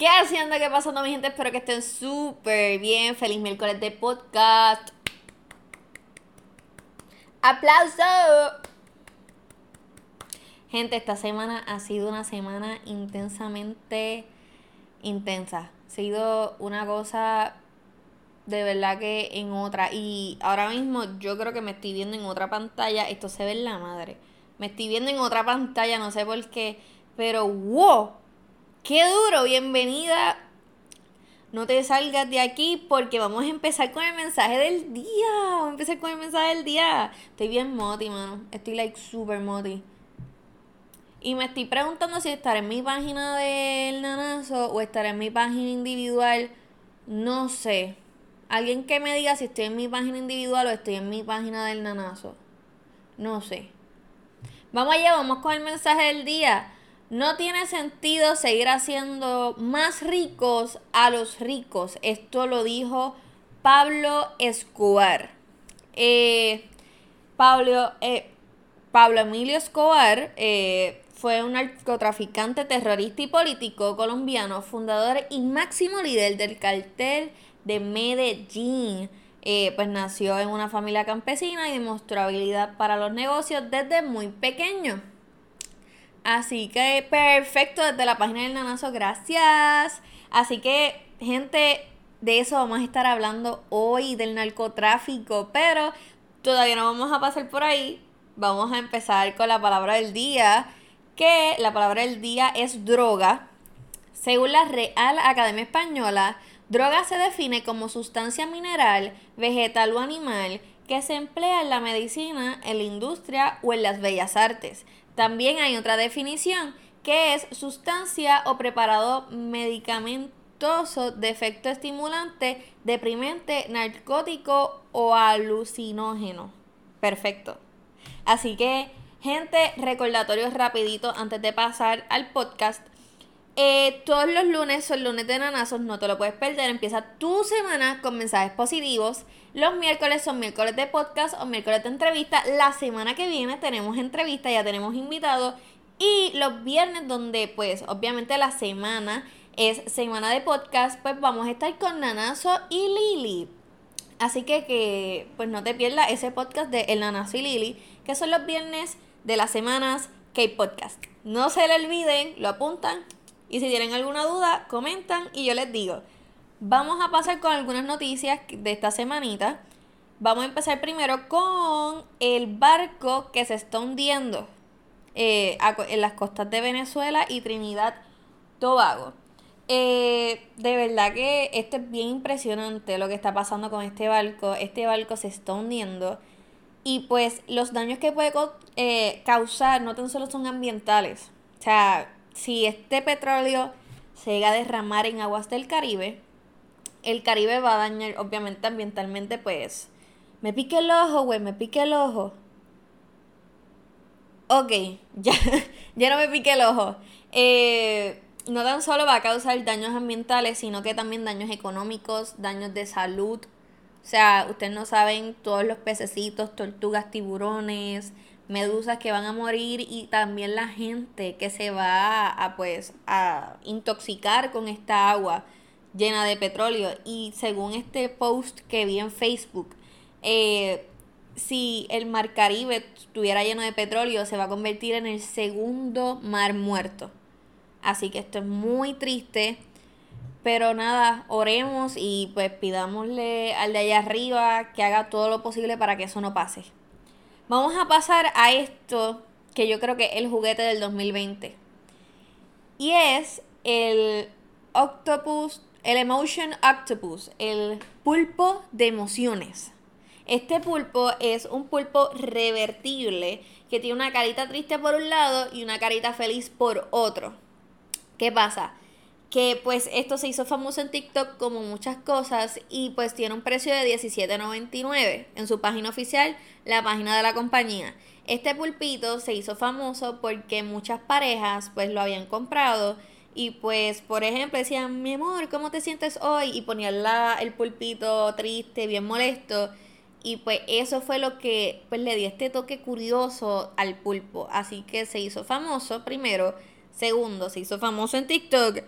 ¿Qué haciendo? ¿Qué pasando, mi gente? Espero que estén súper bien. Feliz miércoles de podcast. ¡Aplauso! Gente, esta semana ha sido una semana intensamente intensa. Ha sido una cosa de verdad que en otra. Y ahora mismo yo creo que me estoy viendo en otra pantalla. Esto se ve en la madre. Me estoy viendo en otra pantalla, no sé por qué. Pero wow, ¡Qué duro! Bienvenida. No te salgas de aquí porque vamos a empezar con el mensaje del día. Vamos a empezar con el mensaje del día. Estoy bien moti, mano. Estoy like super moti. Y me estoy preguntando si estaré en mi página del nanazo o estaré en mi página individual. No sé. Alguien que me diga si estoy en mi página individual o estoy en mi página del nanazo. No sé. Vamos allá, vamos con el mensaje del día. No tiene sentido seguir haciendo más ricos a los ricos. Esto lo dijo Pablo Escobar. Eh, Pablo, eh, Pablo Emilio Escobar eh, fue un narcotraficante, terrorista y político colombiano, fundador y máximo líder del cartel de Medellín. pues nació en una familia campesina y demostró habilidad para los negocios desde muy pequeño. Así que perfecto desde la página del Nanazo, gracias. Así que, gente, de eso vamos a estar hablando hoy, del narcotráfico, pero todavía no vamos a pasar por ahí. Vamos a empezar con la palabra del día, que la palabra del día es droga. Según la Real Academia Española, droga se define como sustancia mineral, vegetal o animal que se emplea en la medicina, en la industria o en las bellas artes también hay otra definición que es sustancia o preparado medicamentoso de efecto estimulante, deprimente, narcótico o alucinógeno. Perfecto. Así que, gente, recordatorios rapidito antes de pasar al podcast. Eh, todos los lunes son lunes de nanazos, no te lo puedes perder. Empieza tu semana con mensajes positivos. Los miércoles son miércoles de podcast o miércoles de entrevista. La semana que viene tenemos entrevista, ya tenemos invitados. Y los viernes, donde pues obviamente la semana es semana de podcast, pues vamos a estar con Nanazo y Lili. Así que que pues no te pierdas ese podcast de El Nanazo y Lili, que son los viernes de las semanas K-Podcast. No se le olviden, lo apuntan y si tienen alguna duda, comentan y yo les digo. Vamos a pasar con algunas noticias de esta semanita. Vamos a empezar primero con el barco que se está hundiendo eh, en las costas de Venezuela y Trinidad Tobago. Eh, de verdad que esto es bien impresionante lo que está pasando con este barco. Este barco se está hundiendo. Y pues los daños que puede eh, causar no tan solo son ambientales. O sea, si este petróleo se llega a derramar en aguas del Caribe, el Caribe va a dañar, obviamente, ambientalmente, pues. Me pique el ojo, güey, me pique el ojo. Ok, ya, ya no me pique el ojo. Eh, no tan solo va a causar daños ambientales, sino que también daños económicos, daños de salud. O sea, ustedes no saben todos los pececitos, tortugas, tiburones, medusas que van a morir y también la gente que se va a, pues a intoxicar con esta agua llena de petróleo. Y según este post que vi en Facebook eh, si el mar Caribe estuviera lleno de petróleo se va a convertir en el segundo mar muerto. Así que esto es muy triste. Pero nada, oremos y pues pidámosle al de allá arriba que haga todo lo posible para que eso no pase. Vamos a pasar a esto que yo creo que es el juguete del 2020. Y es el Octopus, el Emotion Octopus, el pulpo de emociones. Este pulpo es un pulpo revertible que tiene una carita triste por un lado y una carita feliz por otro. ¿Qué pasa? Que pues esto se hizo famoso en TikTok como muchas cosas y pues tiene un precio de $17.99 en su página oficial, la página de la compañía. Este pulpito se hizo famoso porque muchas parejas pues lo habían comprado y pues por ejemplo decían, mi amor, ¿cómo te sientes hoy? Y ponían la, el pulpito triste, bien molesto. Y pues eso fue lo que pues le dio este toque curioso al pulpo. Así que se hizo famoso primero. Segundo, se hizo famoso en TikTok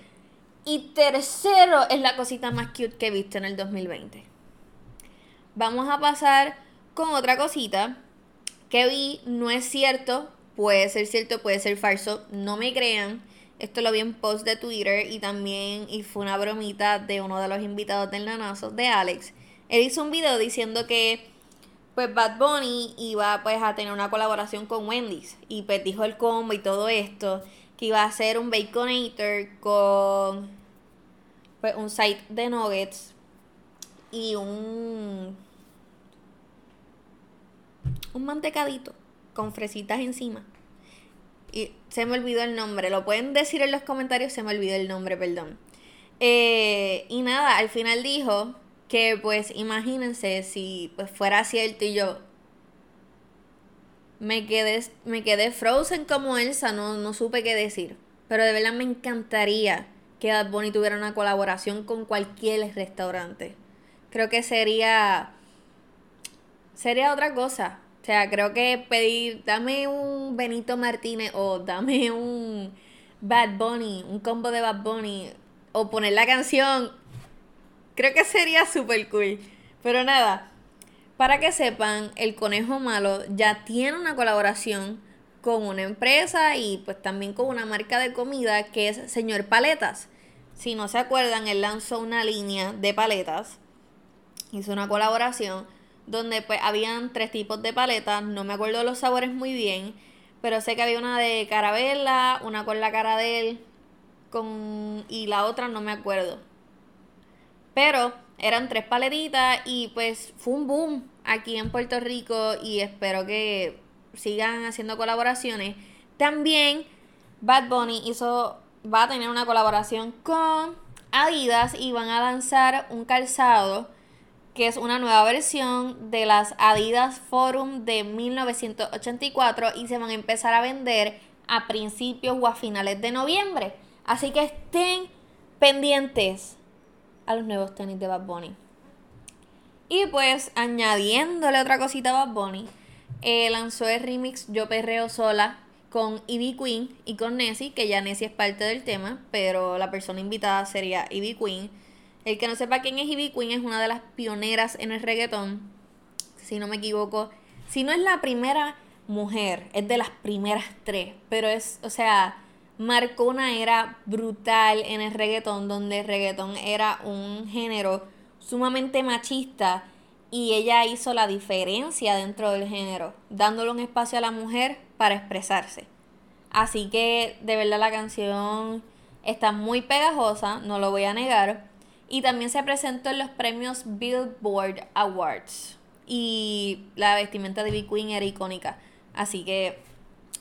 Y tercero es la cosita más cute que he visto en el 2020. Vamos a pasar con otra cosita que vi, no es cierto, puede ser cierto, puede ser falso, no me crean. Esto lo vi en post de Twitter y también y fue una bromita de uno de los invitados del nanazo, de Alex. Él hizo un video diciendo que pues Bad Bunny iba pues a tener una colaboración con Wendy's y pues dijo el combo y todo esto que iba a hacer un baconator con pues un site de nuggets y un un mantecadito con fresitas encima. Y se me olvidó el nombre, lo pueden decir en los comentarios, se me olvidó el nombre, perdón. Eh, y nada, al final dijo que pues imagínense si pues fuera cierto y yo me quedé, me quedé frozen como Elsa, no, no supe qué decir. Pero de verdad me encantaría que Bad Bunny tuviera una colaboración con cualquier restaurante. Creo que sería sería otra cosa. O sea, creo que pedir, dame un Benito Martínez o dame un Bad Bunny, un combo de Bad Bunny, o poner la canción Creo que sería súper cool. Pero nada, para que sepan, el conejo malo ya tiene una colaboración con una empresa y pues también con una marca de comida que es Señor Paletas. Si no se acuerdan, él lanzó una línea de paletas, hizo una colaboración donde pues habían tres tipos de paletas, no me acuerdo los sabores muy bien, pero sé que había una de carabela, una con la cara de él, con y la otra no me acuerdo. Pero eran tres paletitas y pues fue un boom aquí en Puerto Rico y espero que sigan haciendo colaboraciones. También Bad Bunny hizo, va a tener una colaboración con Adidas y van a lanzar un calzado que es una nueva versión de las Adidas Forum de 1984 y se van a empezar a vender a principios o a finales de noviembre. Así que estén pendientes a los nuevos tenis de Bad Bunny. Y pues añadiéndole otra cosita a Bad Bunny, eh, lanzó el remix Yo Perreo Sola con Ivy Queen y con Nessie, que ya Nessie es parte del tema, pero la persona invitada sería Ivy Queen. El que no sepa quién es Ivy Queen es una de las pioneras en el reggaetón, si no me equivoco. Si no es la primera mujer, es de las primeras tres, pero es, o sea, marcó una era brutal en el reggaetón, donde el reggaetón era un género sumamente machista y ella hizo la diferencia dentro del género, dándole un espacio a la mujer para expresarse. Así que de verdad la canción está muy pegajosa, no lo voy a negar. Y también se presentó en los premios Billboard Awards. Y la vestimenta de B Queen era icónica. Así que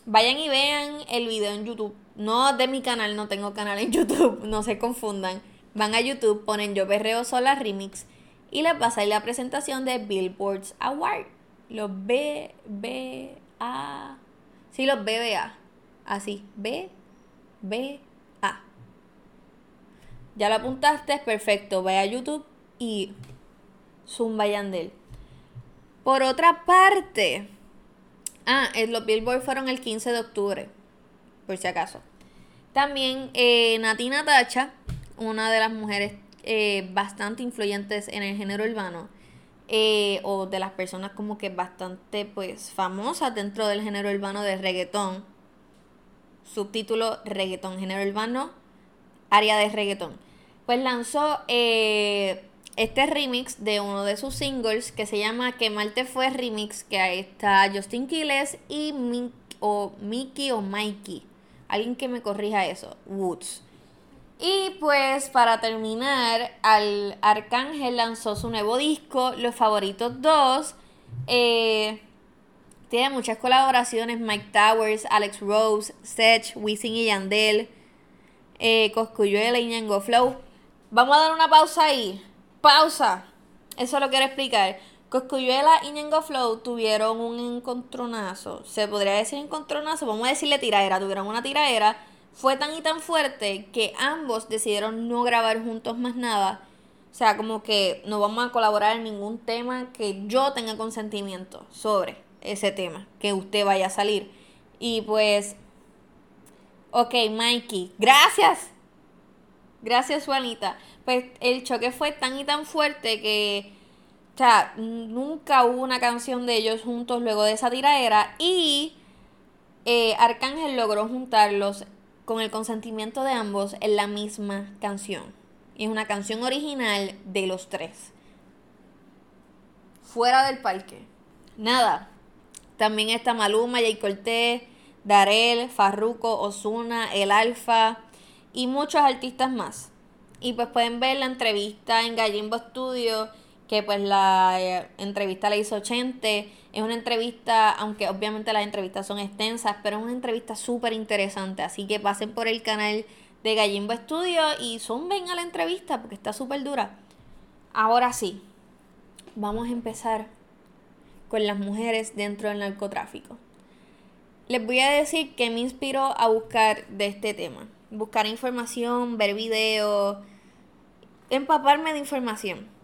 vayan y vean el video en YouTube. No de mi canal, no tengo canal en YouTube, no se confundan. Van a YouTube, ponen Yo Perreo Sola Remix y les va a la presentación de Billboards Award. Los B, B, A. Sí, los BBA. Así, B, B, A. Ya lo apuntaste, perfecto. Ve a YouTube y Zumba Yandel. Por otra parte, ah, los Billboards fueron el 15 de octubre por si acaso. También eh, Natina Tacha, una de las mujeres eh, bastante influyentes en el género urbano, eh, o de las personas como que bastante pues famosas dentro del género urbano de reggaetón. Subtítulo Reggaetón, género urbano, área de reggaetón. Pues lanzó este remix de uno de sus singles que se llama Que mal te fue remix, que ahí está Justin Quiles y o Mickey o Mikey Alguien que me corrija eso. Woods. Y pues para terminar, al Arcángel lanzó su nuevo disco, Los Favoritos 2. Eh, tiene muchas colaboraciones, Mike Towers, Alex Rose, Seth, Wisin y Yandel, eh, Coscuyuela y Ñengo Flow. Vamos a dar una pausa ahí. Pausa. Eso lo quiero explicar. Coscuyuela y Ñengo Flow tuvieron un encontronazo. Se podría decir encontronazo, vamos a decirle tiradera. Tuvieron una tiradera. Fue tan y tan fuerte que ambos decidieron no grabar juntos más nada. O sea, como que no vamos a colaborar en ningún tema que yo tenga consentimiento sobre ese tema, que usted vaya a salir. Y pues, ok, Mikey, gracias. Gracias, Juanita. Pues el choque fue tan y tan fuerte que, o sea, nunca hubo una canción de ellos juntos luego de esa tiraera y eh, Arcángel logró juntarlos con el consentimiento de ambos en la misma canción. Y es una canción original de los tres. Fuera del parque. Nada. También está Maluma, Jay Cortés, Darel, Farruko, Osuna, El Alfa y muchos artistas más. Y pues pueden ver la entrevista en Gallimbo Studio, que pues la eh, entrevista la hizo Chente. Es una entrevista, aunque obviamente las entrevistas son extensas, pero es una entrevista súper interesante. Así que pasen por el canal de Gallimbo Studio y zumben a la entrevista porque está súper dura. Ahora sí, vamos a empezar con las mujeres dentro del narcotráfico. Les voy a decir que me inspiró a buscar de este tema. Buscar información, ver videos, empaparme de información.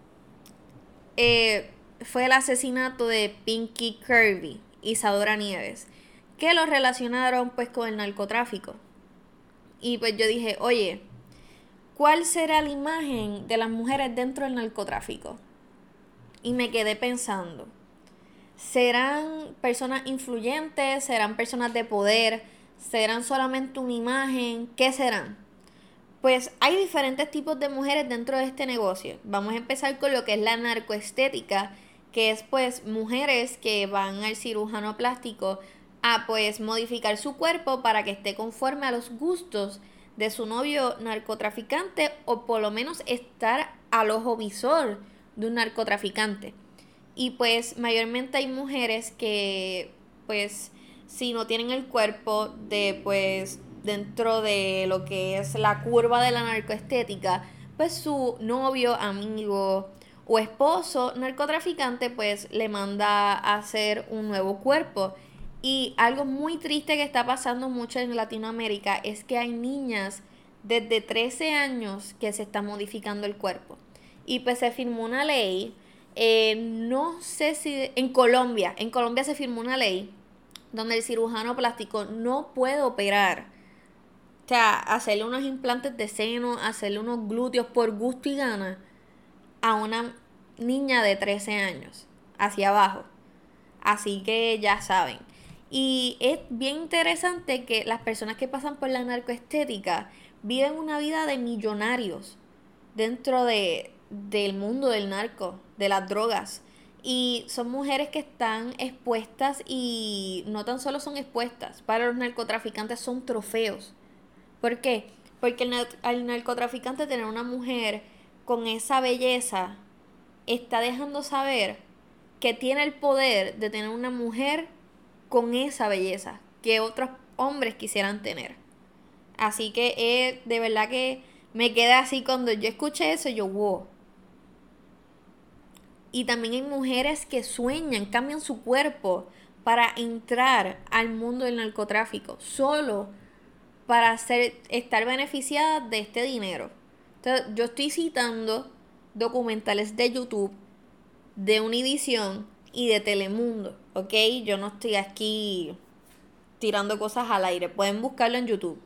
Eh, fue el asesinato de Pinky Kirby, Isadora Nieves, que lo relacionaron pues con el narcotráfico. Y pues yo dije, oye, ¿cuál será la imagen de las mujeres dentro del narcotráfico? Y me quedé pensando, ¿Serán personas influyentes? ¿Serán personas de poder? ¿Serán solamente una imagen? ¿Qué serán? Pues hay diferentes tipos de mujeres dentro de este negocio. Vamos a empezar con lo que es la narcoestética, que es pues mujeres que van al cirujano plástico a pues modificar su cuerpo para que esté conforme a los gustos de su novio narcotraficante o por lo menos estar al ojo visor de un narcotraficante. Y pues mayormente hay mujeres que pues si no tienen el cuerpo de pues dentro de lo que es la curva de la narcoestética, pues su novio, amigo o esposo narcotraficante pues le manda a hacer un nuevo cuerpo. Y algo muy triste que está pasando mucho en Latinoamérica es que hay niñas desde 13 años que se están modificando el cuerpo. Y pues se firmó una ley eh, no sé si en Colombia, en Colombia se firmó una ley donde el cirujano plástico no puede operar. O sea, hacerle unos implantes de seno, hacerle unos glúteos por gusto y gana a una niña de 13 años, hacia abajo. Así que ya saben. Y es bien interesante que las personas que pasan por la narcoestética viven una vida de millonarios dentro de, del mundo del narco, de las drogas. Y son mujeres que están expuestas y no tan solo son expuestas, para los narcotraficantes son trofeos. ¿Por qué? Porque el, narcotraficante tener una mujer con esa belleza está dejando saber que tiene el poder de tener una mujer con esa belleza que otros hombres quisieran tener. Así que eh, de verdad que me queda así cuando yo escuché eso, yo, wow, y también hay mujeres que sueñan, cambian su cuerpo para entrar al mundo del narcotráfico, solo para estar beneficiadas de este dinero. Entonces, yo estoy citando documentales de YouTube, de Univision y de Telemundo, ¿ok? Yo no estoy aquí tirando cosas al aire, pueden buscarlo en YouTube.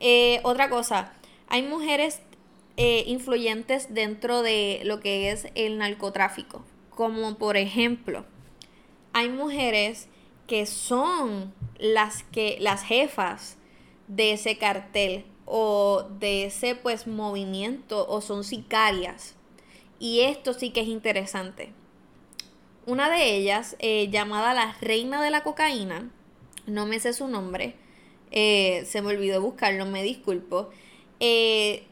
Eh, otra cosa, hay mujeres eh, influyentes dentro de lo que es el narcotráfico. Como por ejemplo, hay mujeres que son las que las jefas de ese cartel o de ese pues movimiento o son sicarias. Y esto sí que es interesante. Una de ellas, eh, llamada la reina de la cocaína, no me sé su nombre, eh, se me olvidó buscarlo, me disculpo. Eh,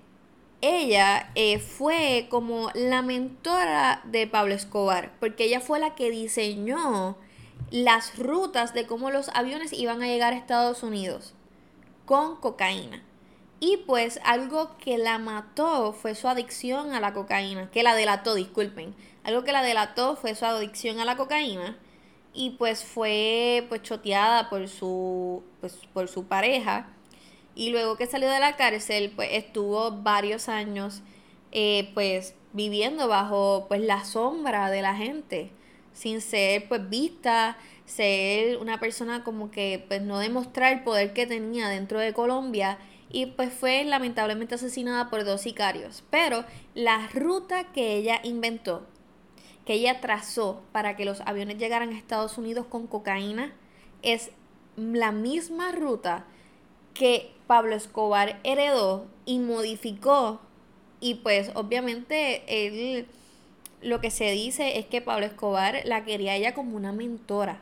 ella fue como la mentora de Pablo Escobar, porque ella fue la que diseñó las rutas de cómo los aviones iban a llegar a Estados Unidos con cocaína. Y pues algo que la mató fue su adicción a la cocaína, que la delató, disculpen. Algo que la delató fue su adicción a la cocaína y pues fue pues choteada por su pues, por su pareja y luego que salió de la cárcel, pues estuvo varios años eh, pues viviendo bajo pues la sombra de la gente, sin ser pues vista, ser una persona como que pues no demostrar el poder que tenía dentro de Colombia y pues fue lamentablemente asesinada por dos sicarios. Pero la ruta que ella inventó, que ella trazó para que los aviones llegaran a Estados Unidos con cocaína, es la misma ruta que Pablo Escobar heredó y modificó. Y pues obviamente él, lo que se dice es que Pablo Escobar la quería ella como una mentora.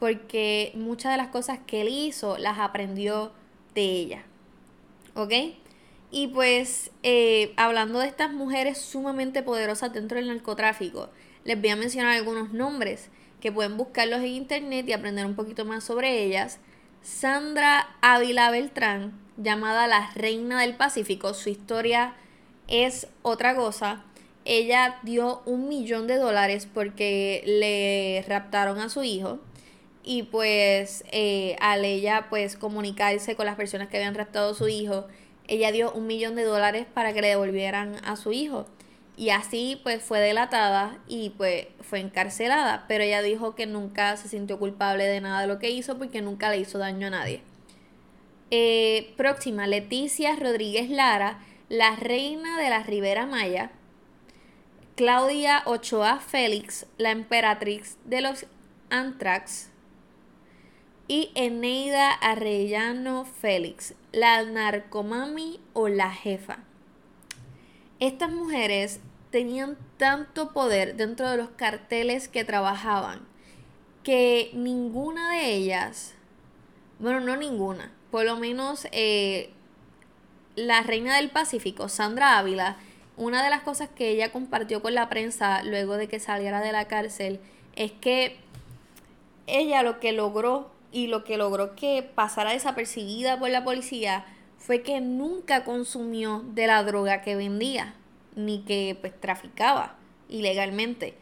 Porque muchas de las cosas que él hizo las aprendió de ella. ¿Ok? Y pues eh, hablando de estas mujeres sumamente poderosas dentro del narcotráfico, les voy a mencionar algunos nombres que pueden buscarlos en internet y aprender un poquito más sobre ellas. Sandra Ávila Beltrán, llamada la Reina del Pacífico, su historia es otra cosa. Ella dio un millón de dólares porque le raptaron a su hijo y pues eh, al ella pues comunicarse con las personas que habían raptado a su hijo, ella dio un millón de dólares para que le devolvieran a su hijo. Y así pues fue delatada y pues fue encarcelada, pero ella dijo que nunca se sintió culpable de nada de lo que hizo porque nunca le hizo daño a nadie. Eh, próxima, Leticia Rodríguez Lara, la reina de la Ribera Maya. Claudia Ochoa Félix, la emperatriz de los Antrax. Y Eneida Arrellano Félix, la narcomami o la jefa. Estas mujeres tenían tanto poder dentro de los carteles que trabajaban que ninguna de ellas, bueno, no ninguna, por lo menos eh, la reina del Pacífico, Sandra Ávila, una de las cosas que ella compartió con la prensa luego de que saliera de la cárcel es que ella lo que logró y lo que logró que pasara desapercibida por la policía fue que nunca consumió de la droga que vendía ni que pues traficaba ilegalmente.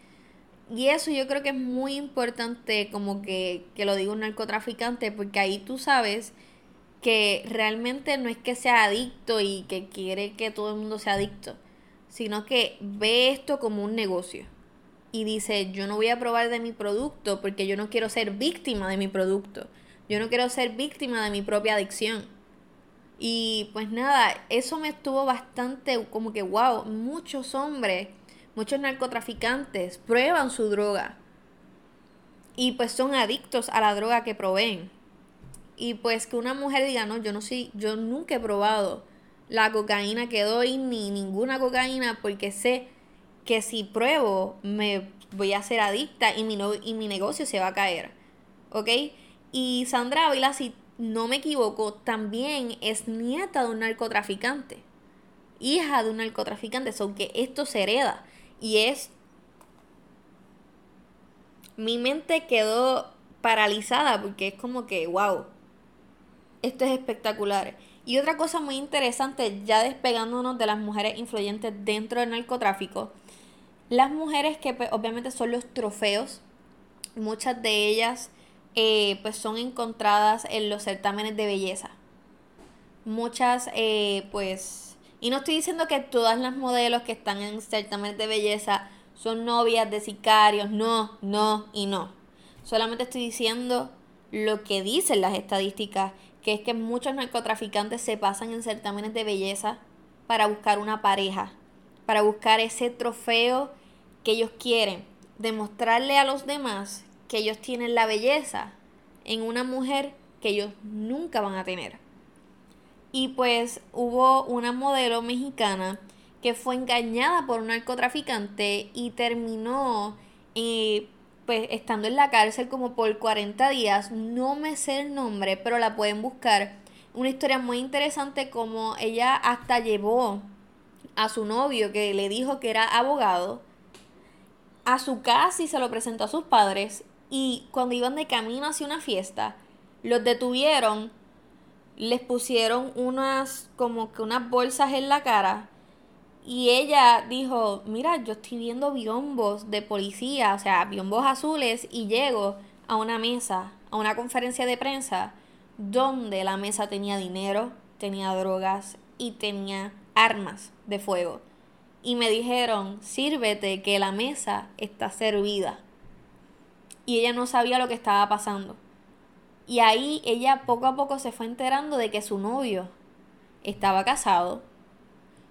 Y eso yo creo que es muy importante como que, que lo diga un narcotraficante porque ahí tú sabes que realmente no es que sea adicto y que quiere que todo el mundo sea adicto, sino que ve esto como un negocio y dice, yo no voy a probar de mi producto porque yo no quiero ser víctima de mi producto, yo no quiero ser víctima de mi propia adicción. Y pues nada, eso me estuvo bastante como que, wow, muchos hombres, muchos narcotraficantes prueban su droga. Y pues son adictos a la droga que proveen. Y pues que una mujer diga, no, yo no sé, yo nunca he probado la cocaína que doy, ni ninguna cocaína, porque sé que si pruebo me voy a ser adicta y mi, no, y mi negocio se va a caer. ¿Ok? Y Sandra Ávila, si no me equivoco, también es nieta de un narcotraficante. Hija de un narcotraficante. Son que esto se hereda. Y es. Mi mente quedó paralizada porque es como que, wow. Esto es espectacular. Y otra cosa muy interesante, ya despegándonos de las mujeres influyentes dentro del narcotráfico, las mujeres que pues, obviamente son los trofeos, muchas de ellas eh, pues son encontradas en los certámenes de belleza. Muchas, eh, pues, y no estoy diciendo que todas las modelos que están en certámenes de belleza son novias de sicarios, no, no y no. Solamente estoy diciendo lo que dicen las estadísticas, que es que muchos narcotraficantes se pasan en certámenes de belleza para buscar una pareja, para buscar ese trofeo que ellos quieren, demostrarle a los demás que ellos tienen la belleza en una mujer que ellos nunca van a tener. Y pues hubo una modelo mexicana que fue engañada por un narcotraficante y terminó eh, pues estando en la cárcel como por 40 días. No me sé el nombre, pero la pueden buscar. Una historia muy interesante como ella hasta llevó a su novio que le dijo que era abogado a su casa y se lo presentó a sus padres y cuando iban de camino hacia una fiesta, los detuvieron, les pusieron unas como que unas bolsas en la cara y ella dijo, mira, yo estoy viendo biombos de policía, o sea, biombos azules y llego a una mesa, a una conferencia de prensa donde la mesa tenía dinero, tenía drogas y tenía armas de fuego. Y me dijeron, sírvete que la mesa está servida y ella no sabía lo que estaba pasando. Y ahí ella poco a poco se fue enterando de que su novio estaba casado,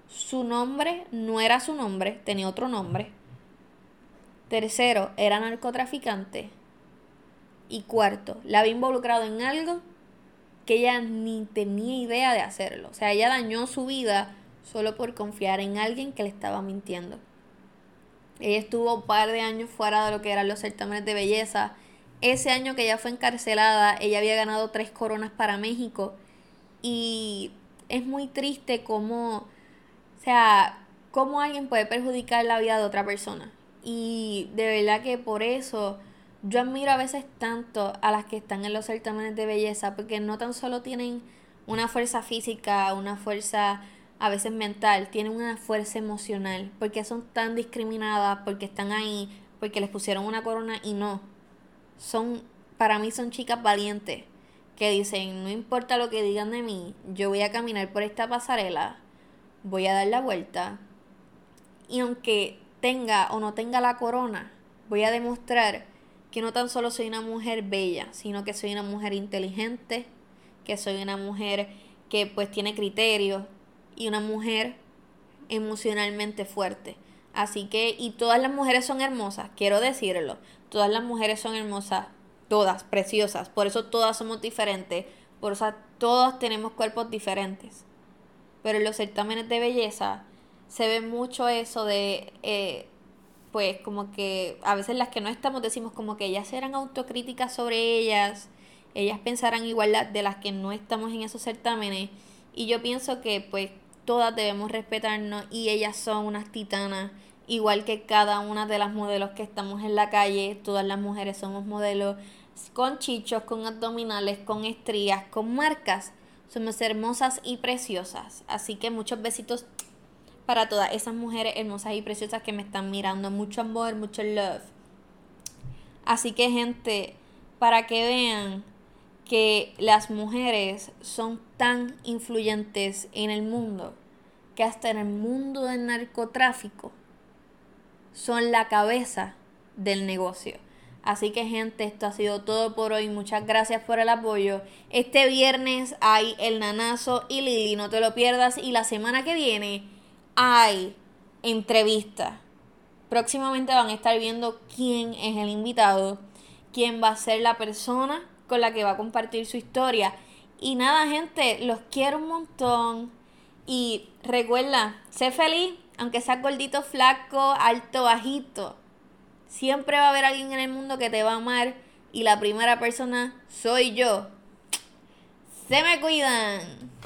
su nombre no era su nombre, tenía otro nombre. Tercero, era narcotraficante. Y cuarto, la había involucrado en algo que ella ni tenía idea de hacerlo. O sea, ella dañó su vida solo por confiar en alguien que le estaba mintiendo. Ella estuvo un par de años fuera de lo que eran los certámenes de belleza. Ese año que ella fue encarcelada, ella había ganado tres coronas para México. Y es muy triste cómo, o sea, cómo alguien puede perjudicar la vida de otra persona. Y de verdad que por eso yo admiro a veces tanto a las que están en los certámenes de belleza, porque no tan solo tienen una fuerza física, una fuerza a veces mental, tienen una fuerza emocional, porque son tan discriminadas, porque están ahí, porque les pusieron una corona y no. Son, para mí son chicas valientes, que dicen, no importa lo que digan de mí, yo voy a caminar por esta pasarela, voy a dar la vuelta, y aunque tenga o no tenga la corona, voy a demostrar que no tan solo soy una mujer bella, sino que soy una mujer inteligente, que soy una mujer que pues tiene criterios y una mujer emocionalmente fuerte. Así que, y todas las mujeres son hermosas, quiero decirlo, todas las mujeres son hermosas, todas, preciosas, por eso todas somos diferentes, por eso todas tenemos cuerpos diferentes. Pero en los certámenes de belleza se ve mucho eso de, eh, pues como que a veces las que no estamos decimos como que ellas eran autocríticas sobre ellas, ellas pensarán igual de las que no estamos en esos certámenes. Y yo pienso que pues todas debemos respetarnos y ellas son unas titanas, igual que cada una de las modelos que estamos en la calle, todas las mujeres somos modelos con chichos, con abdominales, con estrías, con marcas. Somos hermosas y preciosas. Así que muchos besitos para todas esas mujeres hermosas y preciosas que me están mirando. Mucho amor, mucho love. Así que gente, para que vean que las mujeres son tan influyentes en el mundo que hasta en el mundo del narcotráfico son la cabeza del negocio. Así que gente, esto ha sido todo por hoy. Muchas gracias por el apoyo. Este viernes hay el Nanazo y Lili, no te lo pierdas. Y la semana que viene hay entrevista. Próximamente van a estar viendo quién es el invitado, quién va a ser la persona con la que va a compartir su historia. Y nada, gente, los quiero un montón. Y recuerda, sé feliz, aunque seas gordito, flaco, alto, bajito. Siempre va a haber alguien en el mundo que te va a amar. Y la primera persona soy yo. Se me cuidan.